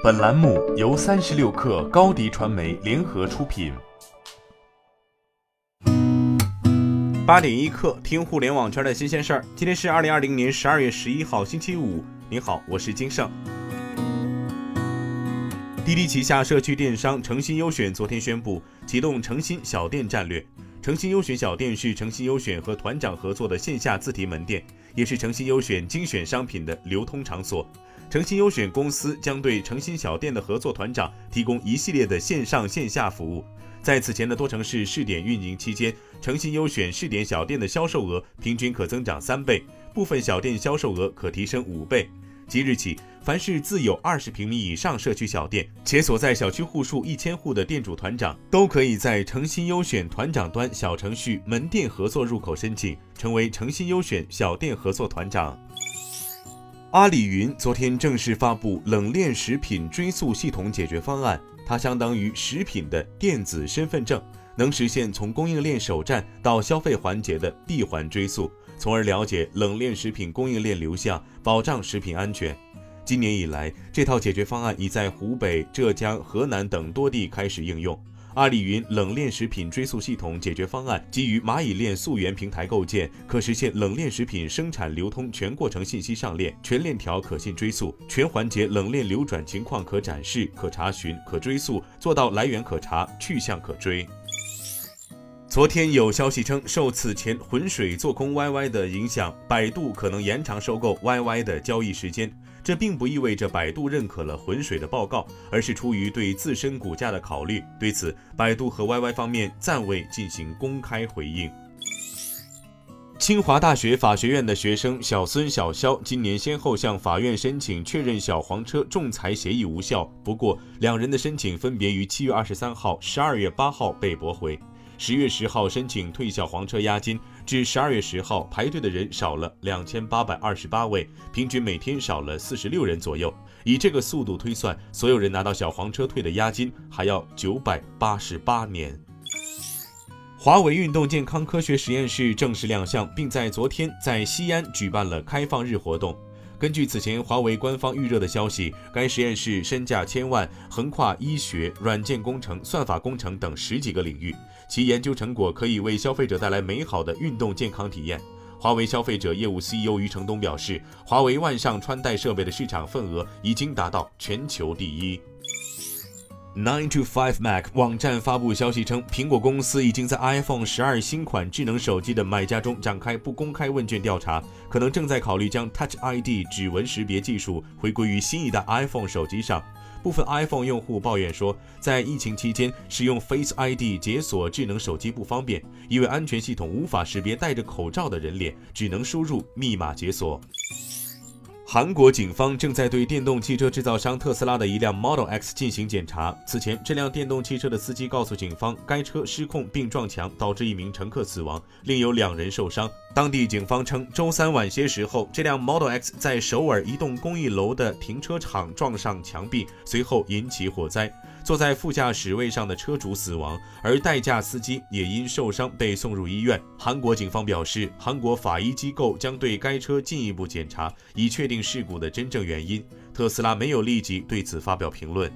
本栏目由三十六氪高低传媒联合出品。八点一刻，听互联网圈的新鲜事儿。今天是二零二零年十二月十一号，星期五。您好，我是金盛。滴滴旗下社区电商诚心优选昨天宣布启动诚心小店战略。诚心优选小店是诚心优选和团长合作的线下自提门店，也是诚心优选精选商品的流通场所。诚心优选公司将对诚心小店的合作团长提供一系列的线上线下服务。在此前的多城市试点运营期间，诚心优选试点小店的销售额平均可增长三倍，部分小店销售额可提升五倍。即日起，凡是自有二十平米以上社区小店且所在小区户数一千户的店主团长，都可以在诚心优选团长端小程序门店合作入口申请，成为诚心优选小店合作团长。阿里云昨天正式发布冷链食品追溯系统解决方案，它相当于食品的电子身份证，能实现从供应链首站到消费环节的闭环追溯，从而了解冷链食品供应链流向，保障食品安全。今年以来，这套解决方案已在湖北、浙江、河南等多地开始应用。阿里云冷链食品追溯系统解决方案基于蚂蚁链溯源平台构建，可实现冷链食品生产流通全过程信息上链，全链条可信追溯，全环节冷链流转情况可展示、可查询、可追溯，做到来源可查、去向可追。昨天有消息称，受此前浑水做空 YY 的影响，百度可能延长收购 YY 的交易时间。这并不意味着百度认可了浑水的报告，而是出于对自身股价的考虑。对此，百度和 YY 方面暂未进行公开回应。清华大学法学院的学生小孙、小肖今年先后向法院申请确认小黄车仲裁协议无效，不过两人的申请分别于七月二十三号、十二月八号被驳回。十月十号申请退小黄车押金，至十二月十号排队的人少了两千八百二十八位，平均每天少了四十六人左右。以这个速度推算，所有人拿到小黄车退的押金还要九百八十八年。华为运动健康科学实验室正式亮相，并在昨天在西安举办了开放日活动。根据此前华为官方预热的消息，该实验室身价千万，横跨医学、软件工程、算法工程等十几个领域，其研究成果可以为消费者带来美好的运动健康体验。华为消费者业务 CEO 余承东表示，华为腕上穿戴设备的市场份额已经达到全球第一。Nine to Five Mac 网站发布消息称，苹果公司已经在 iPhone 十二新款智能手机的买家中展开不公开问卷调查，可能正在考虑将 Touch ID 指纹识别技术回归于新一代 iPhone 手机上。部分 iPhone 用户抱怨说，在疫情期间使用 Face ID 解锁智能手机不方便，因为安全系统无法识别戴着口罩的人脸，只能输入密码解锁。韩国警方正在对电动汽车制造商特斯拉的一辆 Model X 进行检查。此前，这辆电动汽车的司机告诉警方，该车失控并撞墙，导致一名乘客死亡，另有两人受伤。当地警方称，周三晚些时候，这辆 Model X 在首尔一栋公寓楼的停车场撞上墙壁，随后引起火灾。坐在副驾驶位上的车主死亡，而代驾司机也因受伤被送入医院。韩国警方表示，韩国法医机构将对该车进一步检查，以确定事故的真正原因。特斯拉没有立即对此发表评论。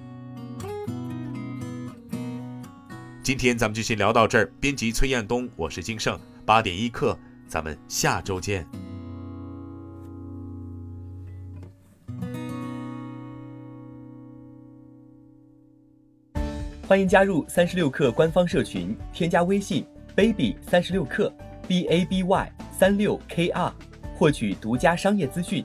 今天咱们就先聊到这儿。编辑崔彦东，我是金盛，八点一刻，咱们下周见。欢迎加入三十六氪官方社群，添加微信 baby 三十六氪 b a b y 三六 k r，获取独家商业资讯，